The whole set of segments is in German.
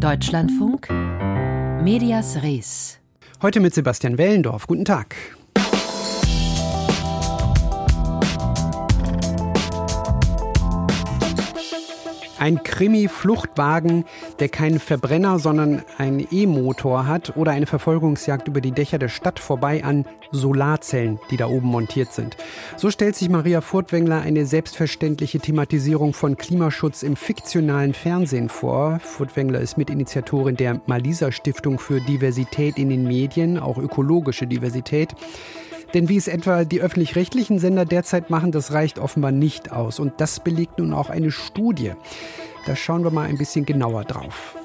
Deutschlandfunk Medias Res. Heute mit Sebastian Wellendorf. Guten Tag. Ein Krimi-Fluchtwagen, der keinen Verbrenner, sondern einen E-Motor hat oder eine Verfolgungsjagd über die Dächer der Stadt vorbei an Solarzellen, die da oben montiert sind. So stellt sich Maria Furtwängler eine selbstverständliche Thematisierung von Klimaschutz im fiktionalen Fernsehen vor. Furtwängler ist Mitinitiatorin der Malisa Stiftung für Diversität in den Medien, auch ökologische Diversität. Denn wie es etwa die öffentlich-rechtlichen Sender derzeit machen, das reicht offenbar nicht aus. Und das belegt nun auch eine Studie. Da schauen wir mal ein bisschen genauer drauf.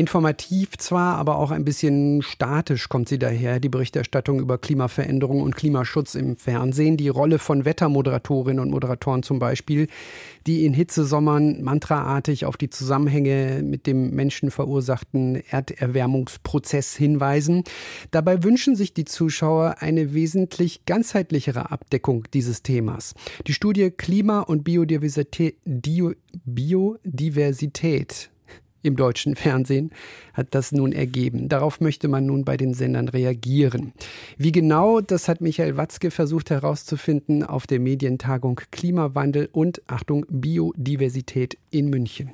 Informativ zwar, aber auch ein bisschen statisch kommt sie daher, die Berichterstattung über Klimaveränderung und Klimaschutz im Fernsehen. Die Rolle von Wettermoderatorinnen und Moderatoren zum Beispiel, die in Hitzesommern mantraartig auf die Zusammenhänge mit dem menschenverursachten Erderwärmungsprozess hinweisen. Dabei wünschen sich die Zuschauer eine wesentlich ganzheitlichere Abdeckung dieses Themas. Die Studie Klima und Biodiversität, Biodiversität im deutschen Fernsehen hat das nun ergeben. Darauf möchte man nun bei den Sendern reagieren. Wie genau, das hat Michael Watzke versucht herauszufinden auf der Medientagung Klimawandel und Achtung Biodiversität in München.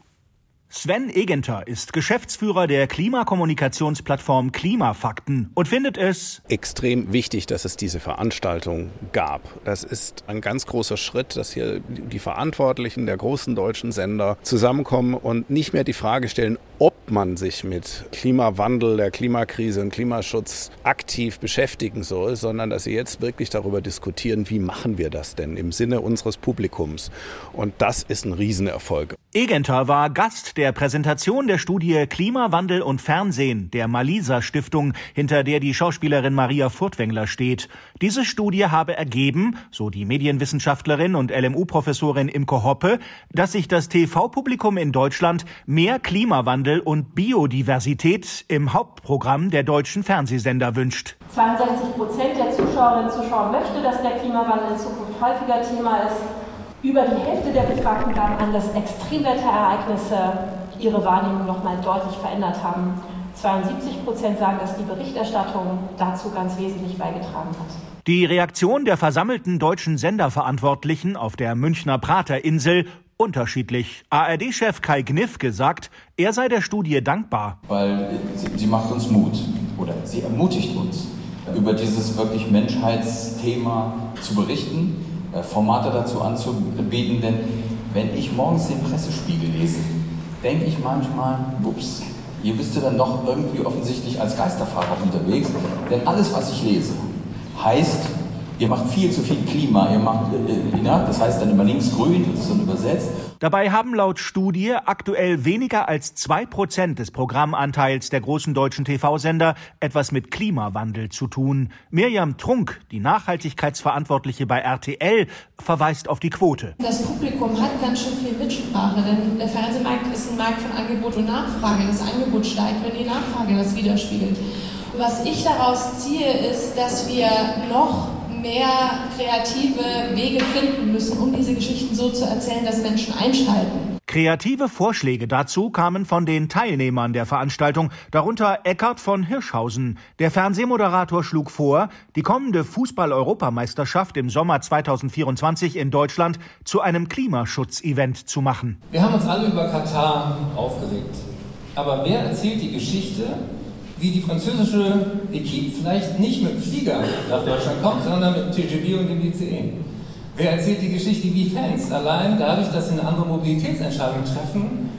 Sven Egenter ist Geschäftsführer der Klimakommunikationsplattform Klimafakten und findet es extrem wichtig, dass es diese Veranstaltung gab. Das ist ein ganz großer Schritt, dass hier die Verantwortlichen der großen deutschen Sender zusammenkommen und nicht mehr die Frage stellen, ob man sich mit Klimawandel, der Klimakrise und Klimaschutz aktiv beschäftigen soll, sondern dass sie jetzt wirklich darüber diskutieren, wie machen wir das denn im Sinne unseres Publikums. Und das ist ein Riesenerfolg. Egenter war Gast der Präsentation der Studie Klimawandel und Fernsehen der Malisa Stiftung, hinter der die Schauspielerin Maria Furtwängler steht. Diese Studie habe ergeben, so die Medienwissenschaftlerin und LMU-Professorin Imke Hoppe, dass sich das TV-Publikum in Deutschland mehr Klimawandel und Biodiversität im Hauptprogramm der deutschen Fernsehsender wünscht. 62 Prozent der Zuschauerinnen und Zuschauer möchte, dass der Klimawandel in Zukunft häufiger Thema ist. Über die Hälfte der Befragten gaben an, dass Extremwetterereignisse ihre Wahrnehmung noch mal deutlich verändert haben. 72 Prozent sagen, dass die Berichterstattung dazu ganz wesentlich beigetragen hat. Die Reaktion der versammelten deutschen Senderverantwortlichen auf der Münchner Praterinsel unterschiedlich. ARD-Chef Kai Gniff gesagt, er sei der Studie dankbar. Weil sie, sie macht uns Mut oder sie ermutigt uns, über dieses wirklich Menschheitsthema zu berichten Formate dazu anzubieten, denn wenn ich morgens den Pressespiegel lese, denke ich manchmal, ups, ihr bist ja dann doch irgendwie offensichtlich als Geisterfahrer unterwegs, denn alles, was ich lese, heißt, ihr macht viel zu viel Klima, ihr macht, äh, äh das heißt dann immer links grün, das ist dann übersetzt, Dabei haben laut Studie aktuell weniger als zwei Prozent des Programmanteils der großen deutschen TV-Sender etwas mit Klimawandel zu tun. Mirjam Trunk, die Nachhaltigkeitsverantwortliche bei RTL, verweist auf die Quote. Das Publikum hat ganz schön viel Mitsprache, denn der Fernsehmarkt ist ein Markt von Angebot und Nachfrage. Das Angebot steigt, wenn die Nachfrage das widerspiegelt. Was ich daraus ziehe, ist, dass wir noch mehr kreative Wege finden müssen, um diese Geschichten so zu erzählen, dass Menschen einschalten. Kreative Vorschläge dazu kamen von den Teilnehmern der Veranstaltung, darunter Eckhard von Hirschhausen. Der Fernsehmoderator schlug vor, die kommende Fußball-Europameisterschaft im Sommer 2024 in Deutschland zu einem Klimaschutz-Event zu machen. Wir haben uns alle über Katar aufgeregt. Aber wer erzählt die Geschichte wie die französische Equipe vielleicht nicht mit dem Flieger nach Deutschland kommt, sondern mit dem TGV und dem ICE. Wer erzählt die Geschichte wie Fans? Allein dadurch, dass sie eine andere Mobilitätsentscheidung treffen,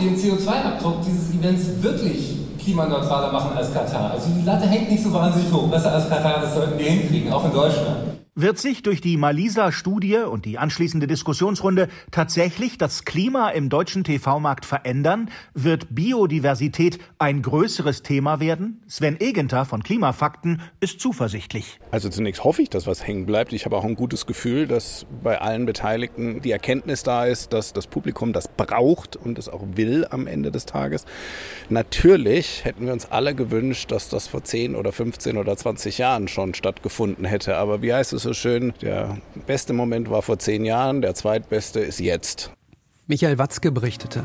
den CO2-Abdruck dieses Events wirklich klimaneutraler machen als Katar. Also die Latte hängt nicht so wahnsinnig hoch. Besser als Katar, das sollten wir hinkriegen, auch in Deutschland. Wird sich durch die Malisa-Studie und die anschließende Diskussionsrunde tatsächlich das Klima im deutschen TV-Markt verändern? Wird Biodiversität ein größeres Thema werden? Sven Egenter von Klimafakten ist zuversichtlich. Also zunächst hoffe ich, dass was hängen bleibt. Ich habe auch ein gutes Gefühl, dass bei allen Beteiligten die Erkenntnis da ist, dass das Publikum das braucht und es auch will am Ende des Tages. Natürlich hätten wir uns alle gewünscht, dass das vor 10 oder 15 oder 20 Jahren schon stattgefunden hätte. Aber wie heißt es so schön, der beste Moment war vor zehn Jahren, der zweitbeste ist jetzt. Michael Watzke berichtete.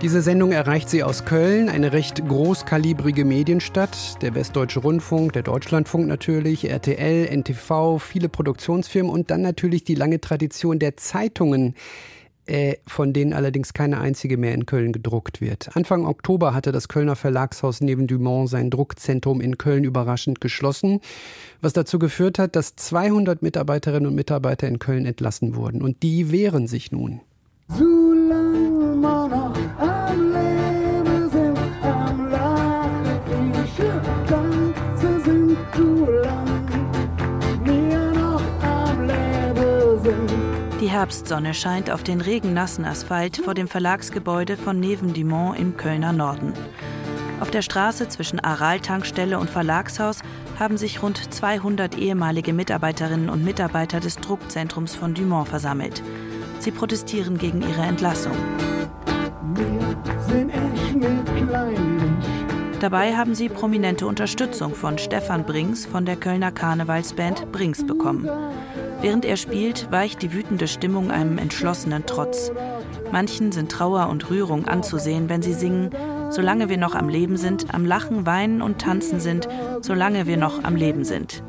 Diese Sendung erreicht Sie aus Köln, eine recht großkalibrige Medienstadt. Der Westdeutsche Rundfunk, der Deutschlandfunk natürlich, RTL, NTV, viele Produktionsfirmen und dann natürlich die lange Tradition der Zeitungen, äh, von denen allerdings keine einzige mehr in Köln gedruckt wird. Anfang Oktober hatte das Kölner Verlagshaus neben Dumont sein Druckzentrum in Köln überraschend geschlossen, was dazu geführt hat, dass 200 Mitarbeiterinnen und Mitarbeiter in Köln entlassen wurden. Und die wehren sich nun. Solange Herbstsonne scheint auf den regennassen Asphalt vor dem Verlagsgebäude von Neven Dumont im Kölner Norden. Auf der Straße zwischen Aral-Tankstelle und Verlagshaus haben sich rund 200 ehemalige Mitarbeiterinnen und Mitarbeiter des Druckzentrums von Dumont versammelt. Sie protestieren gegen ihre Entlassung. Dabei haben sie prominente Unterstützung von Stefan Brings von der Kölner Karnevalsband Brings bekommen. Während er spielt, weicht die wütende Stimmung einem entschlossenen Trotz. Manchen sind Trauer und Rührung anzusehen, wenn sie singen, solange wir noch am Leben sind, am Lachen, Weinen und Tanzen sind, solange wir noch am Leben sind.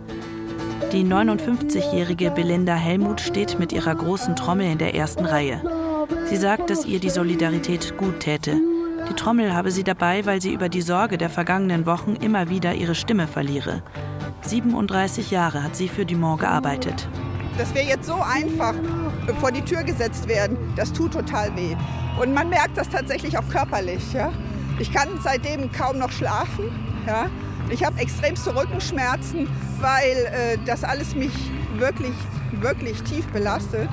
Die 59-jährige Belinda Helmut steht mit ihrer großen Trommel in der ersten Reihe. Sie sagt, dass ihr die Solidarität gut täte. Die Trommel habe sie dabei, weil sie über die Sorge der vergangenen Wochen immer wieder ihre Stimme verliere. 37 Jahre hat sie für Dumont gearbeitet. Dass wir jetzt so einfach vor die Tür gesetzt werden, das tut total weh. Und man merkt das tatsächlich auch körperlich. Ja? Ich kann seitdem kaum noch schlafen. Ja? Ich habe extremste Rückenschmerzen, weil äh, das alles mich wirklich, wirklich tief belastet.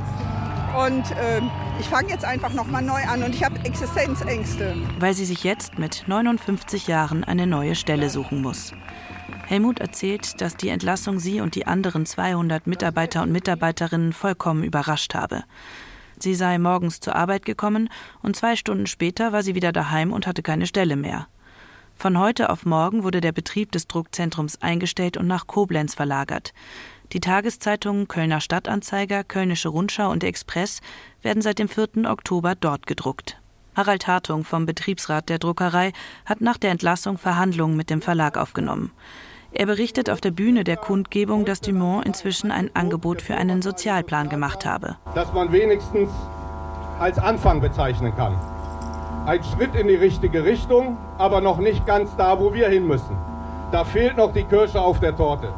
Und äh, ich fange jetzt einfach nochmal neu an und ich habe Existenzängste. Weil sie sich jetzt mit 59 Jahren eine neue Stelle suchen muss. Helmut erzählt, dass die Entlassung sie und die anderen 200 Mitarbeiter und Mitarbeiterinnen vollkommen überrascht habe. Sie sei morgens zur Arbeit gekommen und zwei Stunden später war sie wieder daheim und hatte keine Stelle mehr. Von heute auf morgen wurde der Betrieb des Druckzentrums eingestellt und nach Koblenz verlagert. Die Tageszeitungen Kölner Stadtanzeiger, Kölnische Rundschau und Express werden seit dem 4. Oktober dort gedruckt. Harald Hartung vom Betriebsrat der Druckerei hat nach der Entlassung Verhandlungen mit dem Verlag aufgenommen. Er berichtet auf der Bühne der Kundgebung, dass Dumont inzwischen ein Angebot für einen Sozialplan gemacht habe. Dass man wenigstens als Anfang bezeichnen kann. Ein Schritt in die richtige Richtung, aber noch nicht ganz da, wo wir hin müssen. Da fehlt noch die Kirsche auf der Torte.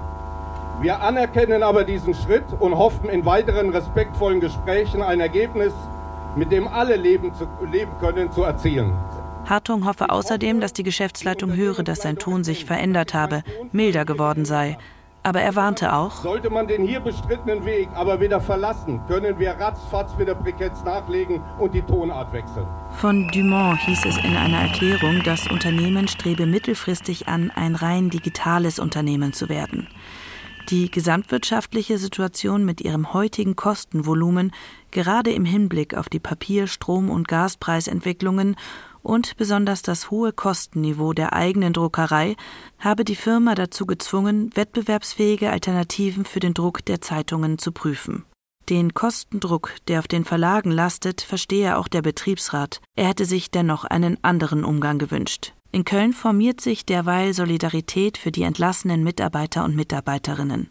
Wir anerkennen aber diesen Schritt und hoffen in weiteren respektvollen Gesprächen ein Ergebnis, mit dem alle leben, zu, leben können, zu erzielen. Hartung hoffe außerdem, dass die Geschäftsleitung höre, dass sein Ton sich verändert habe, milder geworden sei. Aber er warnte auch, sollte man den hier bestrittenen Weg aber wieder verlassen, können wir ratzfatz wieder Briketts nachlegen und die Tonart wechseln. Von Dumont hieß es in einer Erklärung, das Unternehmen strebe mittelfristig an, ein rein digitales Unternehmen zu werden. Die gesamtwirtschaftliche Situation mit ihrem heutigen Kostenvolumen, gerade im Hinblick auf die Papier-, Strom- und Gaspreisentwicklungen und besonders das hohe Kostenniveau der eigenen Druckerei habe die Firma dazu gezwungen, wettbewerbsfähige Alternativen für den Druck der Zeitungen zu prüfen. Den Kostendruck, der auf den Verlagen lastet, verstehe auch der Betriebsrat. Er hätte sich dennoch einen anderen Umgang gewünscht. In Köln formiert sich derweil Solidarität für die entlassenen Mitarbeiter und Mitarbeiterinnen.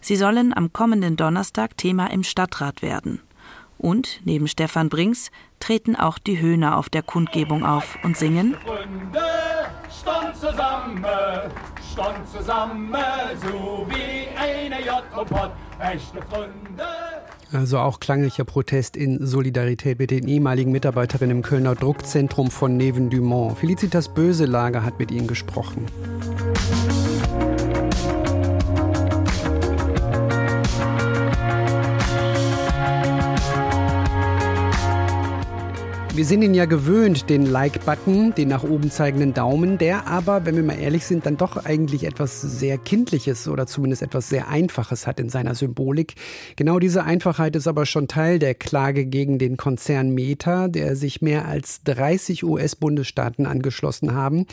Sie sollen am kommenden Donnerstag Thema im Stadtrat werden. Und neben Stefan Brings treten auch die Höhner auf der Kundgebung auf und singen Freunde, stand zusammen, stand zusammen, so wie eine echte Freunde. Also auch klanglicher Protest in Solidarität mit den ehemaligen Mitarbeiterinnen im Kölner Druckzentrum von Neven Dumont. Felicitas Böselager hat mit ihnen gesprochen. Wir sind ihn ja gewöhnt, den Like-Button, den nach oben zeigenden Daumen, der aber, wenn wir mal ehrlich sind, dann doch eigentlich etwas sehr Kindliches oder zumindest etwas sehr Einfaches hat in seiner Symbolik. Genau diese Einfachheit ist aber schon Teil der Klage gegen den Konzern Meta, der sich mehr als 30 US-Bundesstaaten angeschlossen haben.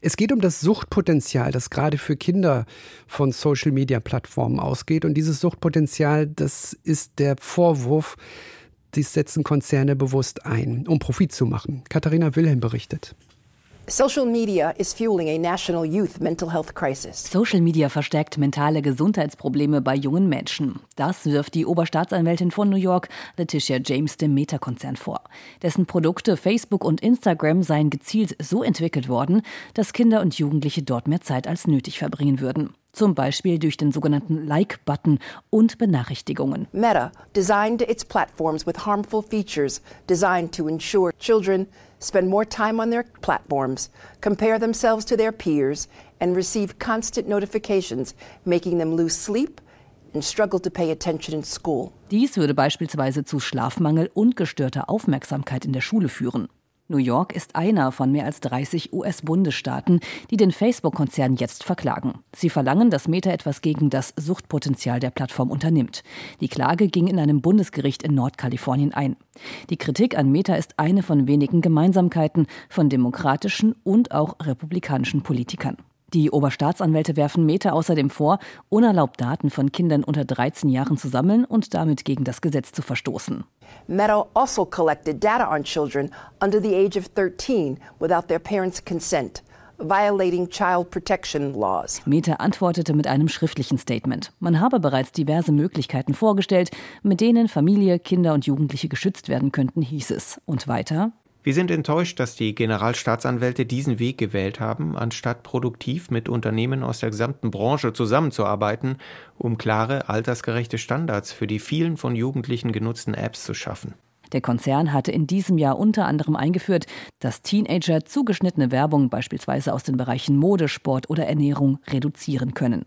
Es geht um das Suchtpotenzial, das gerade für Kinder von Social-Media-Plattformen ausgeht. Und dieses Suchtpotenzial, das ist der Vorwurf, dies setzen Konzerne bewusst ein, um Profit zu machen. Katharina Wilhelm berichtet. Social media is fueling a national youth mental health crisis. Social media verstärkt mentale Gesundheitsprobleme bei jungen Menschen. Das wirft die Oberstaatsanwältin von New York, Letitia James, dem Meta-Konzern vor. Dessen Produkte Facebook und Instagram seien gezielt so entwickelt worden, dass Kinder und Jugendliche dort mehr Zeit als nötig verbringen würden. Zum Beispiel durch den sogenannten Like-Button und Benachrichtigungen. Meta designed its platforms with harmful features designed to ensure children spend more time on their platforms, compare themselves to their peers, and receive constant notifications, making them lose sleep and struggle to pay attention in school. Dies würde beispielsweise zu Schlafmangel und gestörter Aufmerksamkeit in der Schule führen. New York ist einer von mehr als 30 US-Bundesstaaten, die den Facebook-Konzern jetzt verklagen. Sie verlangen, dass Meta etwas gegen das Suchtpotenzial der Plattform unternimmt. Die Klage ging in einem Bundesgericht in Nordkalifornien ein. Die Kritik an Meta ist eine von wenigen Gemeinsamkeiten von demokratischen und auch republikanischen Politikern. Die Oberstaatsanwälte werfen Meta außerdem vor, unerlaubt Daten von Kindern unter 13 Jahren zu sammeln und damit gegen das Gesetz zu verstoßen. Meta also collected data on children under the age of 13 without their parents' consent. Violating child protection laws. Meta antwortete mit einem schriftlichen Statement. Man habe bereits diverse Möglichkeiten vorgestellt, mit denen Familie, Kinder und Jugendliche geschützt werden könnten, hieß es. Und weiter. Wir sind enttäuscht, dass die Generalstaatsanwälte diesen Weg gewählt haben, anstatt produktiv mit Unternehmen aus der gesamten Branche zusammenzuarbeiten, um klare, altersgerechte Standards für die vielen von Jugendlichen genutzten Apps zu schaffen. Der Konzern hatte in diesem Jahr unter anderem eingeführt, dass Teenager zugeschnittene Werbung beispielsweise aus den Bereichen Mode, Sport oder Ernährung reduzieren können.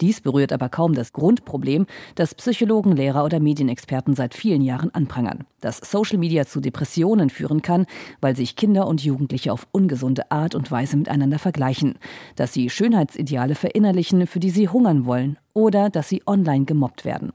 Dies berührt aber kaum das Grundproblem, das Psychologen, Lehrer oder Medienexperten seit vielen Jahren anprangern, dass Social Media zu Depressionen führen kann, weil sich Kinder und Jugendliche auf ungesunde Art und Weise miteinander vergleichen, dass sie Schönheitsideale verinnerlichen, für die sie hungern wollen, oder dass sie online gemobbt werden.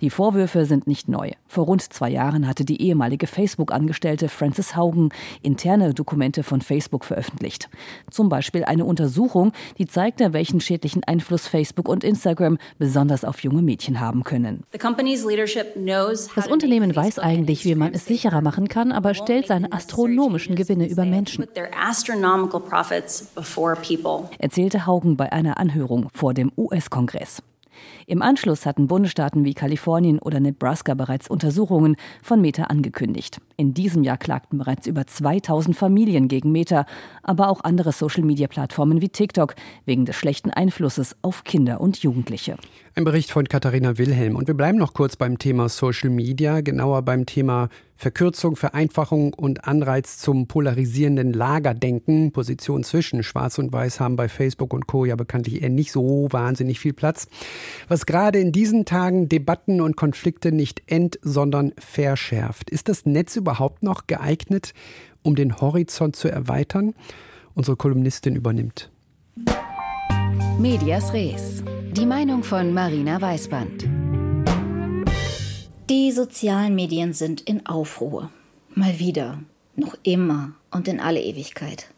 Die Vorwürfe sind nicht neu. Vor rund zwei Jahren hatte die ehemalige Facebook-Angestellte Frances Haugen interne Dokumente von Facebook veröffentlicht. Zum Beispiel eine Untersuchung, die zeigte, welchen schädlichen Einfluss Facebook und Instagram besonders auf junge Mädchen haben können. Das Unternehmen weiß eigentlich, wie man es sicherer machen kann, aber stellt seine astronomischen Gewinne über Menschen. Erzählte Haugen bei einer Anhörung vor dem US-Kongress. Im Anschluss hatten Bundesstaaten wie Kalifornien oder Nebraska bereits Untersuchungen von Meta angekündigt. In diesem Jahr klagten bereits über 2000 Familien gegen Meta, aber auch andere Social-Media-Plattformen wie TikTok wegen des schlechten Einflusses auf Kinder und Jugendliche. Ein Bericht von Katharina Wilhelm. Und wir bleiben noch kurz beim Thema Social Media, genauer beim Thema Verkürzung, Vereinfachung und Anreiz zum polarisierenden Lagerdenken. Positionen zwischen Schwarz und Weiß haben bei Facebook und Co. ja bekanntlich eher nicht so wahnsinnig viel Platz. Was gerade in diesen Tagen Debatten und Konflikte nicht ent, sondern verschärft. Ist das Netz überhaupt noch geeignet, um den Horizont zu erweitern? Unsere Kolumnistin übernimmt. Medias Res. Die Meinung von Marina Weißband. Die sozialen Medien sind in Aufruhr. Mal wieder. Noch immer und in alle Ewigkeit.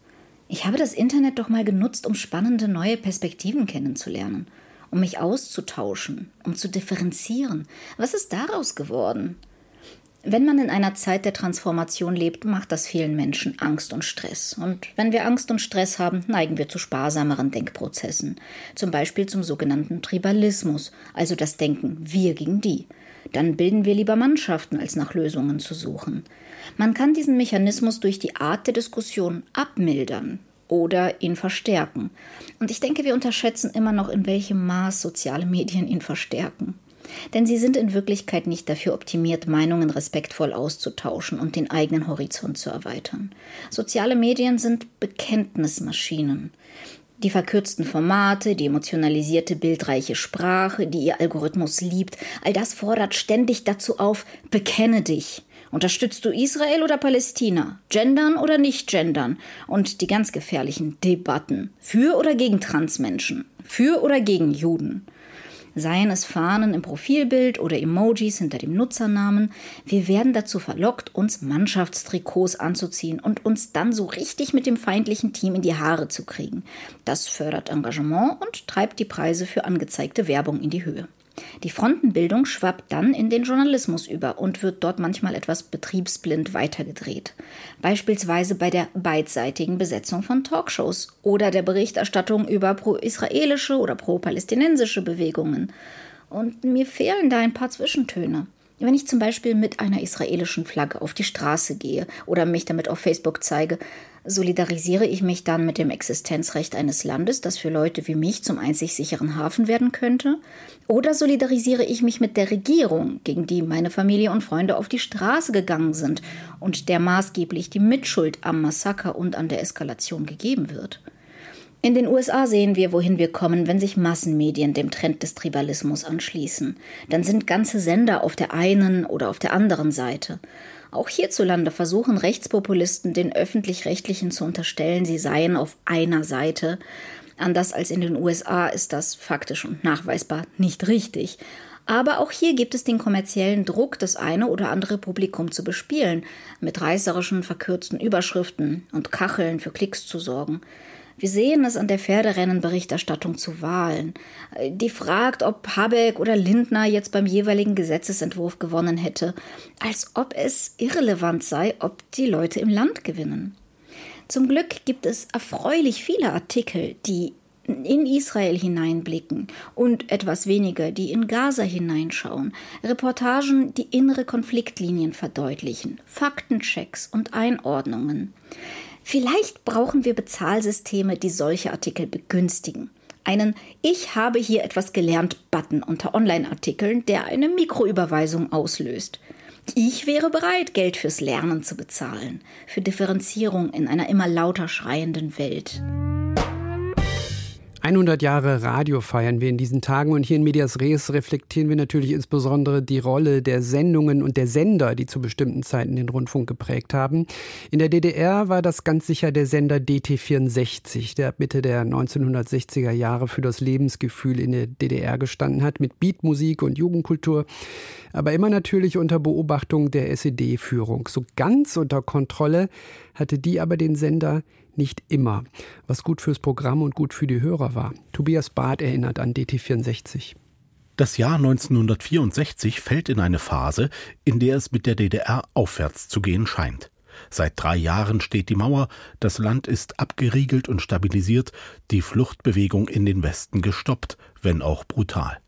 Ich habe das Internet doch mal genutzt, um spannende neue Perspektiven kennenzulernen, um mich auszutauschen, um zu differenzieren. Was ist daraus geworden? Wenn man in einer Zeit der Transformation lebt, macht das vielen Menschen Angst und Stress. Und wenn wir Angst und Stress haben, neigen wir zu sparsameren Denkprozessen. Zum Beispiel zum sogenannten Tribalismus, also das Denken wir gegen die. Dann bilden wir lieber Mannschaften, als nach Lösungen zu suchen. Man kann diesen Mechanismus durch die Art der Diskussion abmildern oder ihn verstärken. Und ich denke, wir unterschätzen immer noch, in welchem Maß soziale Medien ihn verstärken. Denn sie sind in Wirklichkeit nicht dafür optimiert, Meinungen respektvoll auszutauschen und den eigenen Horizont zu erweitern. Soziale Medien sind Bekenntnismaschinen. Die verkürzten Formate, die emotionalisierte, bildreiche Sprache, die ihr Algorithmus liebt, all das fordert ständig dazu auf, bekenne dich Unterstützt du Israel oder Palästina? Gendern oder nicht gendern? Und die ganz gefährlichen Debatten. Für oder gegen Transmenschen? Für oder gegen Juden? Seien es Fahnen im Profilbild oder Emojis hinter dem Nutzernamen, wir werden dazu verlockt, uns Mannschaftstrikots anzuziehen und uns dann so richtig mit dem feindlichen Team in die Haare zu kriegen. Das fördert Engagement und treibt die Preise für angezeigte Werbung in die Höhe. Die Frontenbildung schwappt dann in den Journalismus über und wird dort manchmal etwas betriebsblind weitergedreht. Beispielsweise bei der beidseitigen Besetzung von Talkshows oder der Berichterstattung über pro-israelische oder pro-palästinensische Bewegungen. Und mir fehlen da ein paar Zwischentöne. Wenn ich zum Beispiel mit einer israelischen Flagge auf die Straße gehe oder mich damit auf Facebook zeige, solidarisiere ich mich dann mit dem Existenzrecht eines Landes, das für Leute wie mich zum einzig sicheren Hafen werden könnte? Oder solidarisiere ich mich mit der Regierung, gegen die meine Familie und Freunde auf die Straße gegangen sind und der maßgeblich die Mitschuld am Massaker und an der Eskalation gegeben wird? In den USA sehen wir, wohin wir kommen, wenn sich Massenmedien dem Trend des Tribalismus anschließen. Dann sind ganze Sender auf der einen oder auf der anderen Seite. Auch hierzulande versuchen Rechtspopulisten den öffentlich-rechtlichen zu unterstellen, sie seien auf einer Seite. Anders als in den USA ist das faktisch und nachweisbar nicht richtig. Aber auch hier gibt es den kommerziellen Druck, das eine oder andere Publikum zu bespielen, mit reißerischen, verkürzten Überschriften und Kacheln für Klicks zu sorgen. Wir sehen es an der Pferderennenberichterstattung zu Wahlen. Die fragt, ob Habeck oder Lindner jetzt beim jeweiligen Gesetzesentwurf gewonnen hätte, als ob es irrelevant sei, ob die Leute im Land gewinnen. Zum Glück gibt es erfreulich viele Artikel, die in Israel hineinblicken und etwas weniger, die in Gaza hineinschauen, Reportagen, die innere Konfliktlinien verdeutlichen, Faktenchecks und Einordnungen. Vielleicht brauchen wir Bezahlsysteme, die solche Artikel begünstigen. Einen Ich habe hier etwas gelernt Button unter Online-Artikeln, der eine Mikroüberweisung auslöst. Ich wäre bereit, Geld fürs Lernen zu bezahlen, für Differenzierung in einer immer lauter schreienden Welt. 100 Jahre Radio feiern wir in diesen Tagen und hier in Medias Res reflektieren wir natürlich insbesondere die Rolle der Sendungen und der Sender, die zu bestimmten Zeiten den Rundfunk geprägt haben. In der DDR war das ganz sicher der Sender DT64, der ab Mitte der 1960er Jahre für das Lebensgefühl in der DDR gestanden hat, mit Beatmusik und Jugendkultur, aber immer natürlich unter Beobachtung der SED-Führung. So ganz unter Kontrolle hatte die aber den Sender nicht immer, was gut fürs Programm und gut für die Hörer war. Tobias Barth erinnert an DT64. Das Jahr 1964 fällt in eine Phase, in der es mit der DDR aufwärts zu gehen scheint. Seit drei Jahren steht die Mauer, das Land ist abgeriegelt und stabilisiert, die Fluchtbewegung in den Westen gestoppt, wenn auch brutal.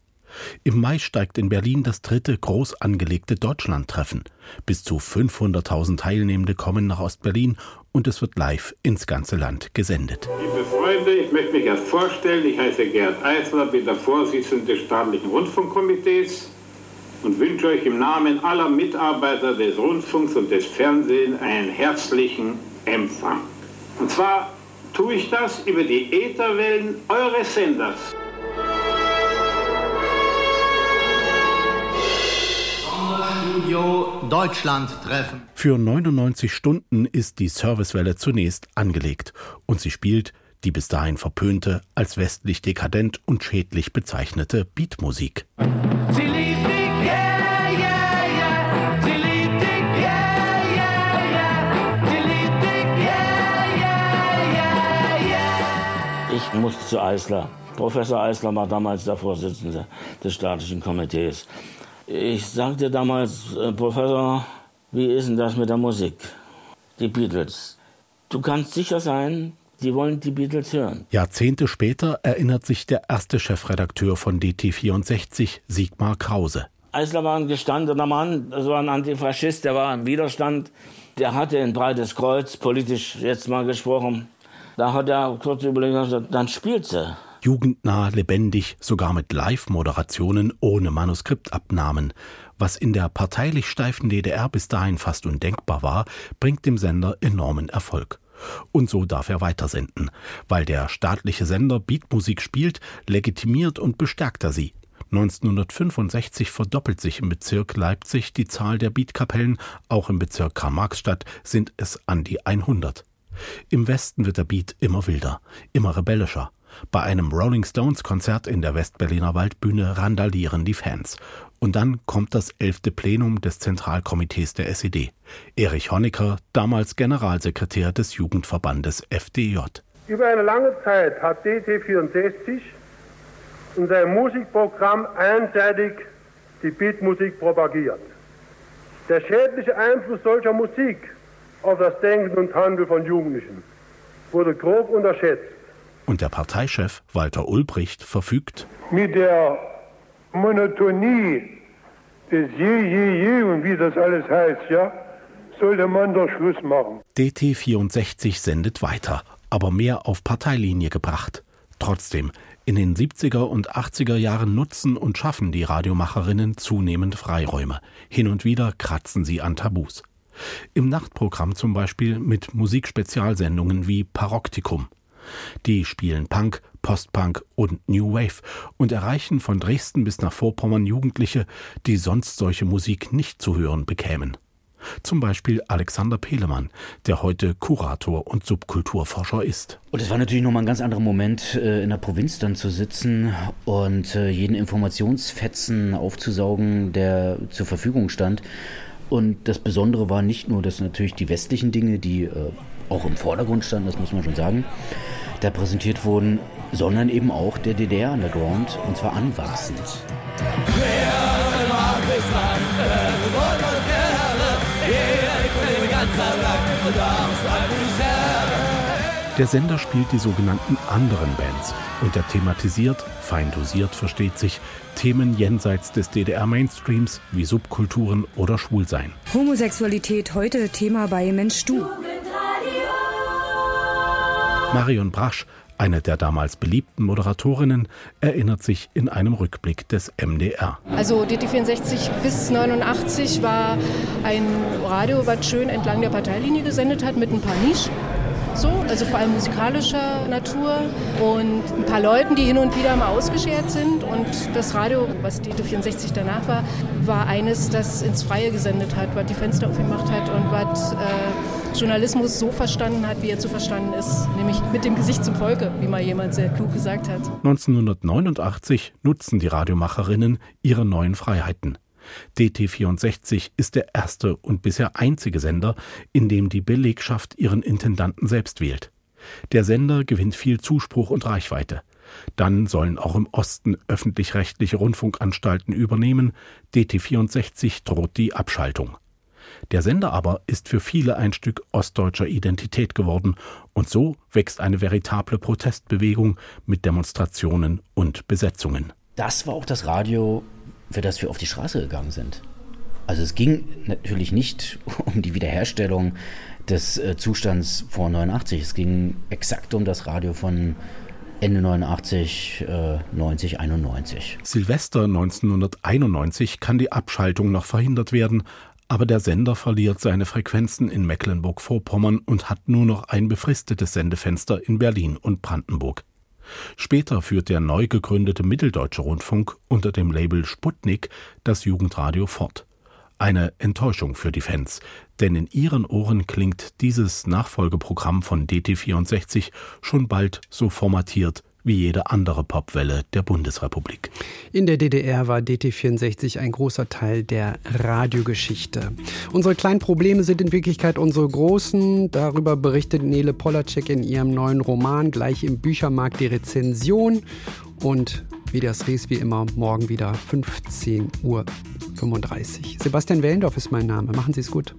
Im Mai steigt in Berlin das dritte groß angelegte Deutschlandtreffen. Bis zu 500.000 Teilnehmende kommen nach Ostberlin und es wird live ins ganze Land gesendet. Liebe Freunde, ich möchte mich erst vorstellen. Ich heiße Gerd Eisler, bin der Vorsitzende des staatlichen Rundfunkkomitees und wünsche euch im Namen aller Mitarbeiter des Rundfunks und des Fernsehens einen herzlichen Empfang. Und zwar tue ich das über die Ätherwellen eures Senders. Studio Deutschland treffen. Für 99 Stunden ist die Servicewelle zunächst angelegt und sie spielt die bis dahin verpönte, als westlich dekadent und schädlich bezeichnete Beatmusik. Sie liebt dich, yeah, yeah, yeah. Sie liebt dich, yeah, yeah, yeah. Sie liebt dich, yeah, yeah, yeah, yeah. Ich musste zu Eisler. Professor Eisler war damals der Vorsitzende des staatlichen Komitees. Ich sagte damals, äh, Professor, wie ist denn das mit der Musik? Die Beatles. Du kannst sicher sein, die wollen die Beatles hören. Jahrzehnte später erinnert sich der erste Chefredakteur von DT64, Sigmar Krause. Eisler war ein gestandener Mann, das war ein Antifaschist, der war im Widerstand. Der hatte ein breites Kreuz, politisch jetzt mal gesprochen. Da hat er kurz überlegt, dann spielt sie jugendnah, lebendig, sogar mit Live-Moderationen ohne Manuskriptabnahmen. Was in der parteilich steifen DDR bis dahin fast undenkbar war, bringt dem Sender enormen Erfolg. Und so darf er weitersenden. Weil der staatliche Sender Beatmusik spielt, legitimiert und bestärkt er sie. 1965 verdoppelt sich im Bezirk Leipzig die Zahl der Beatkapellen, auch im Bezirk Karl-Marx-Stadt sind es an die 100. Im Westen wird der Beat immer wilder, immer rebellischer. Bei einem Rolling Stones Konzert in der Westberliner Waldbühne randalieren die Fans. Und dann kommt das elfte Plenum des Zentralkomitees der SED. Erich Honecker, damals Generalsekretär des Jugendverbandes FDJ. Über eine lange Zeit hat DT64 in seinem Musikprogramm einseitig die Beatmusik propagiert. Der schädliche Einfluss solcher Musik auf das Denken und Handeln von Jugendlichen wurde grob unterschätzt. Und der Parteichef Walter Ulbricht verfügt, mit der Monotonie des Je, Je, Je und wie das alles heißt, ja, sollte man doch Schluss machen. DT64 sendet weiter, aber mehr auf Parteilinie gebracht. Trotzdem, in den 70er und 80er Jahren nutzen und schaffen die Radiomacherinnen zunehmend Freiräume. Hin und wieder kratzen sie an Tabus. Im Nachtprogramm zum Beispiel mit Musikspezialsendungen wie Paroktikum. Die spielen Punk, Postpunk und New Wave und erreichen von Dresden bis nach Vorpommern Jugendliche, die sonst solche Musik nicht zu hören bekämen. Zum Beispiel Alexander Pelemann, der heute Kurator und Subkulturforscher ist. Und es war natürlich nochmal ein ganz anderer Moment, äh, in der Provinz dann zu sitzen und äh, jeden Informationsfetzen aufzusaugen, der zur Verfügung stand. Und das Besondere war nicht nur, dass natürlich die westlichen Dinge, die äh, auch im Vordergrund standen, das muss man schon sagen, da präsentiert wurden, sondern eben auch der DDR-Underground und zwar anwachsend. Der Sender spielt die sogenannten anderen Bands und er thematisiert, fein dosiert versteht sich, Themen jenseits des DDR-Mainstreams wie Subkulturen oder Schwulsein. Homosexualität heute Thema bei Mensch Du. Marion Brasch, eine der damals beliebten Moderatorinnen, erinnert sich in einem Rückblick des MDR. Also DT64 bis 89 war ein Radio, was schön entlang der Parteilinie gesendet hat mit ein paar Nischen so, also vor allem musikalischer Natur und ein paar Leuten, die hin und wieder mal ausgeschert sind. Und das Radio, was die 64 danach war, war eines, das ins Freie gesendet hat, was die Fenster aufgemacht hat und was äh, Journalismus so verstanden hat, wie er zu verstanden ist, nämlich mit dem Gesicht zum Volke, wie mal jemand sehr klug gesagt hat. 1989 nutzen die Radiomacherinnen ihre neuen Freiheiten. DT64 ist der erste und bisher einzige Sender, in dem die Belegschaft ihren Intendanten selbst wählt. Der Sender gewinnt viel Zuspruch und Reichweite. Dann sollen auch im Osten öffentlich-rechtliche Rundfunkanstalten übernehmen. DT64 droht die Abschaltung. Der Sender aber ist für viele ein Stück ostdeutscher Identität geworden und so wächst eine veritable Protestbewegung mit Demonstrationen und Besetzungen. Das war auch das Radio für das wir auf die Straße gegangen sind. Also es ging natürlich nicht um die Wiederherstellung des äh, Zustands vor 89. Es ging exakt um das Radio von Ende 89, äh, 90, 91. Silvester 1991 kann die Abschaltung noch verhindert werden, aber der Sender verliert seine Frequenzen in Mecklenburg-Vorpommern und hat nur noch ein befristetes Sendefenster in Berlin und Brandenburg. Später führt der neu gegründete Mitteldeutsche Rundfunk unter dem Label Sputnik das Jugendradio fort. Eine Enttäuschung für die Fans, denn in ihren Ohren klingt dieses Nachfolgeprogramm von DT64 schon bald so formatiert wie jede andere Popwelle der Bundesrepublik. In der DDR war DT64 ein großer Teil der Radiogeschichte. Unsere kleinen Probleme sind in Wirklichkeit unsere großen. Darüber berichtet Nele Polacek in ihrem neuen Roman gleich im Büchermarkt die Rezension. Und wie das Ries wie immer morgen wieder 15.35 Uhr. Sebastian Wellendorf ist mein Name. Machen Sie es gut.